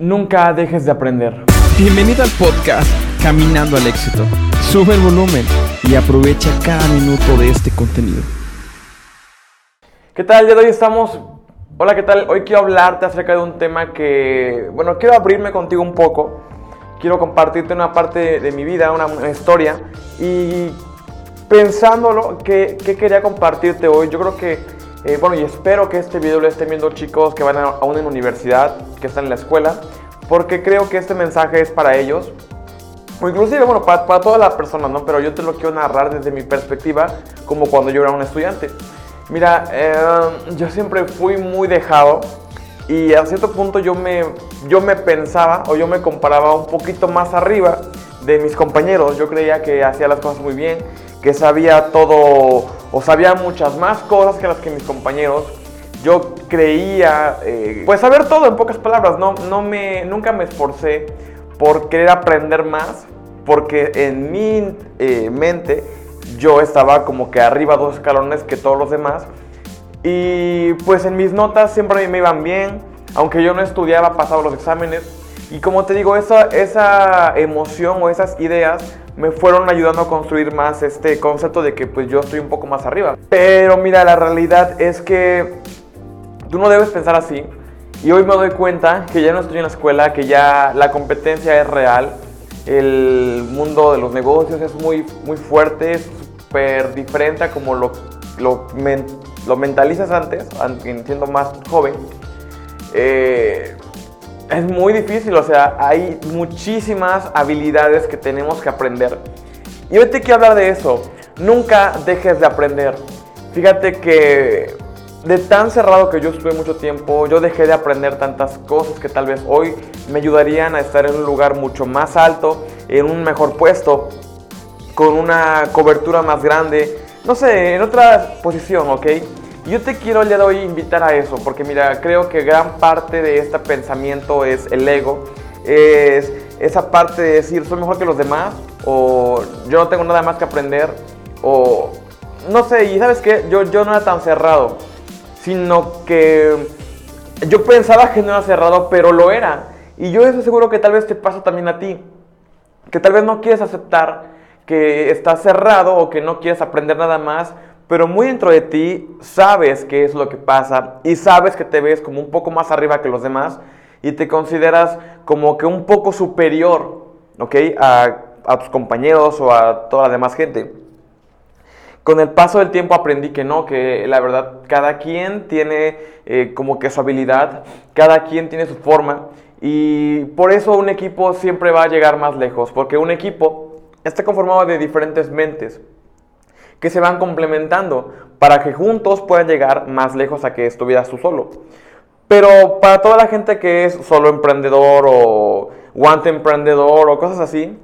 Nunca dejes de aprender. Bienvenido al podcast Caminando al éxito. Sube el volumen y aprovecha cada minuto de este contenido. ¿Qué tal? El de hoy estamos... Hola, ¿qué tal? Hoy quiero hablarte acerca de un tema que... Bueno, quiero abrirme contigo un poco. Quiero compartirte una parte de mi vida, una, historia. Y pensándolo, ¿qué, ¿qué, quería compartirte hoy? Yo creo que... Eh, bueno, y espero que este video lo estén viendo chicos que van a, aún en universidad, que están en la escuela porque creo que este mensaje es para ellos. O inclusive, bueno, para, todas las personas, ¿no? Pero yo te lo quiero narrar desde mi perspectiva, como cuando yo era un estudiante. Mira, eh, yo siempre fui muy dejado y a cierto punto yo me, yo me pensaba o yo me comparaba un poquito más arriba de mis compañeros. Yo creía que hacía las cosas muy bien, que sabía todo o sabía muchas más cosas que las que mis compañeros. Yo creía, eh, pues saber todo en pocas palabras, no, no me, nunca me esforcé por querer aprender más, porque en mi eh, mente yo estaba como que arriba dos escalones que todos los demás, y pues en mis notas siempre me iban bien, aunque yo no estudiaba, pasaba los exámenes, y como te digo, esa, esa emoción o esas ideas me fueron ayudando a construir más este concepto de que pues yo estoy un poco más arriba. Pero mira, la realidad es que Tú no debes pensar así. Y hoy me doy cuenta que ya no estoy en la escuela, que ya la competencia es real. El mundo de los negocios es muy, muy fuerte, es súper diferente a como lo, lo, lo, mentalizas antes, siendo más joven. Eh, es muy difícil, o sea, hay muchísimas habilidades que tenemos que aprender. Y hoy te quiero hablar de eso. Nunca dejes de aprender. Fíjate que de tan cerrado que yo estuve mucho tiempo, yo dejé de aprender tantas cosas que tal vez hoy me ayudarían a estar en un lugar mucho más alto, en un mejor puesto, con una cobertura más grande, no sé, en otra posición, ¿ok? Yo te quiero el día de hoy invitar a eso, porque mira, creo que gran parte de este pensamiento es el ego, es esa parte de decir soy mejor que los demás, o yo no tengo nada más que aprender, o no sé, y sabes qué, yo, yo no era tan cerrado sino que yo pensaba que no era cerrado, pero lo era. Y yo estoy seguro que tal vez te pasa también a ti, que tal vez no quieres aceptar que estás cerrado o que no quieres aprender nada más, pero muy dentro de ti sabes qué es lo que pasa y sabes que te ves como un poco más arriba que los demás y te consideras como que un poco superior, ¿ok? A, tus compañeros o a toda la demás gente. Con el paso del tiempo aprendí que no, que la verdad cada quien tiene eh, como que su habilidad, cada quien tiene su forma y por eso un equipo siempre va a llegar más lejos, porque un equipo está conformado de diferentes mentes que se van complementando para que juntos puedan llegar más lejos a que estuvieras tú solo. Pero para toda la gente que es solo emprendedor o guante emprendedor o cosas así,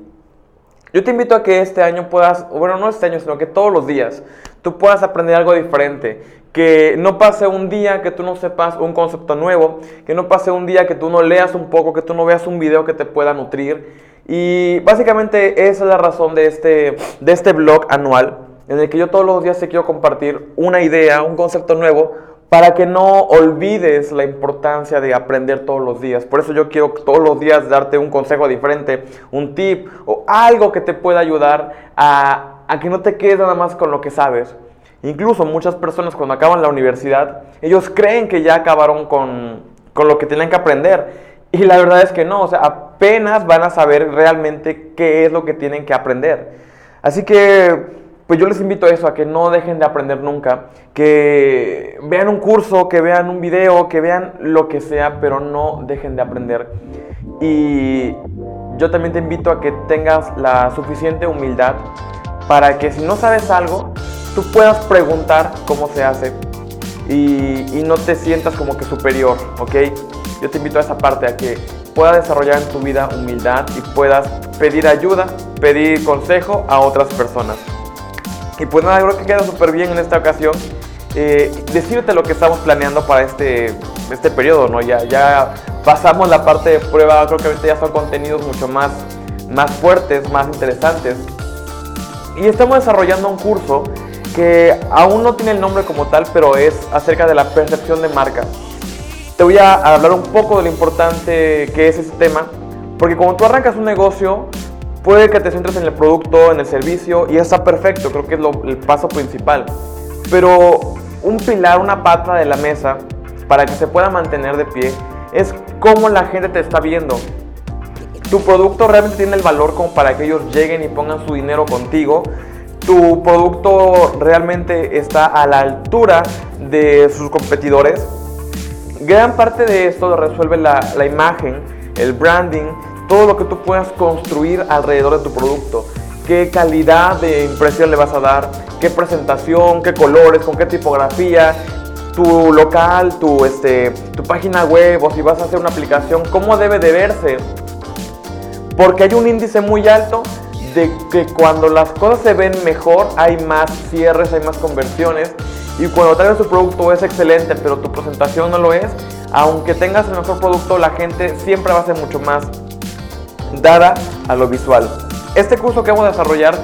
yo te invito a que este año puedas, bueno, no este año, sino que todos los días tú puedas aprender algo diferente. Que no pase un día que tú no sepas un concepto nuevo, que no pase un día que tú no leas un poco, que tú no veas un video que te pueda nutrir. Y básicamente esa es la razón de este, de este blog anual, en el que yo todos los días te quiero compartir una idea, un concepto nuevo, para que no olvides la importancia de aprender todos los días. Por eso yo quiero todos los días darte un consejo diferente, un tip o algo que te pueda ayudar a, a que no te quedes nada más con lo que sabes. Incluso muchas personas cuando acaban la universidad, ellos creen que ya acabaron con, con lo que tienen que aprender. Y la verdad es que no, o sea, apenas van a saber realmente qué es lo que tienen que aprender. Así que pues yo les invito a eso, a que no dejen de aprender nunca, que vean un curso, que vean un video, que vean lo que sea, pero no dejen de aprender. Y yo también te invito a que tengas la suficiente humildad para que si no sabes algo, tú puedas preguntar cómo se hace y, no te sientas como que superior, ¿ok? Yo te invito a esa parte, a que puedas desarrollar en tu vida humildad y puedas pedir ayuda, pedir consejo a otras personas. Y pues nada, creo que queda súper bien en esta ocasión. Eh, lo que estamos planeando para este, este periodo, ¿no? Ya, ya pasamos la parte de prueba, creo que ahorita ya son contenidos mucho más, más fuertes, más interesantes. Y estamos desarrollando un curso que aún no tiene el nombre como tal, pero es acerca de la percepción de marca. te voy a hablar un poco de lo importante que es este tema, porque cuando tú arrancas un negocio, puede que te centres en el producto, en el servicio, y está perfecto, creo que es el paso principal. Pero un pilar, una pata de la mesa, para que se pueda mantener de pie, es cómo la gente te está viendo. Tu producto realmente tiene el valor como para que ellos lleguen y pongan su dinero contigo. Tu producto realmente está a la altura de sus competidores Gran parte de esto lo resuelve la, imagen, el branding, todo lo que tú puedas construir alrededor de tu producto. Qué calidad de impresión le vas a dar, qué presentación, qué colores, con qué tipografía, tu local, tu, este, tu página web o si vas a hacer una aplicación, cómo debe de verse. Porque hay un índice muy alto de que cuando las cosas se ven mejor hay más cierres, hay más conversiones. Y cuando tal vez tu producto es excelente, pero tu presentación no lo es, aunque tengas el mejor producto, la gente siempre va a ser mucho más dada a lo visual. Este curso que vamos a desarrollar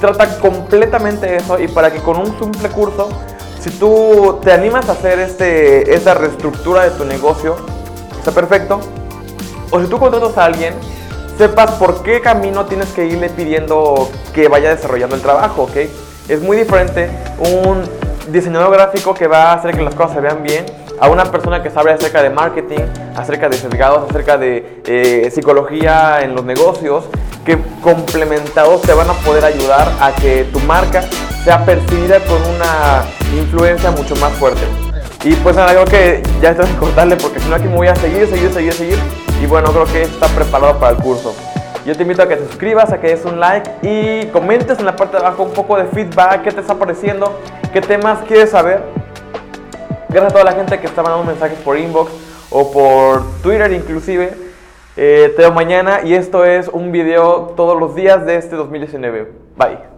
trata completamente eso y para que con un simple curso, si tú te animas a hacer este, esta reestructura de tu negocio, está perfecto. O si tú contratas a alguien, sepas por qué camino tienes que irle pidiendo que vaya desarrollando el trabajo, ¿ok? Es muy diferente un diseñador gráfico que va a hacer que las cosas se vean bien, a una persona que sabe acerca de marketing, acerca de sesgados, acerca de eh, psicología en los negocios, que complementados te van a poder ayudar a que tu marca sea percibida con una influencia mucho más fuerte. Y pues nada, creo que ya estás que cortarle porque si no aquí me voy a seguir, seguir, seguir, seguir. Y bueno, creo que está preparado para el curso. Yo te invito a que te suscribas, a que des un like y comentes en la parte de abajo un poco de feedback, qué te está pareciendo, qué temas quieres saber. Gracias a toda la gente que está mandando mensajes por inbox o por Twitter inclusive. Eh, te veo mañana y esto es un video todos los días de este 2019. Bye.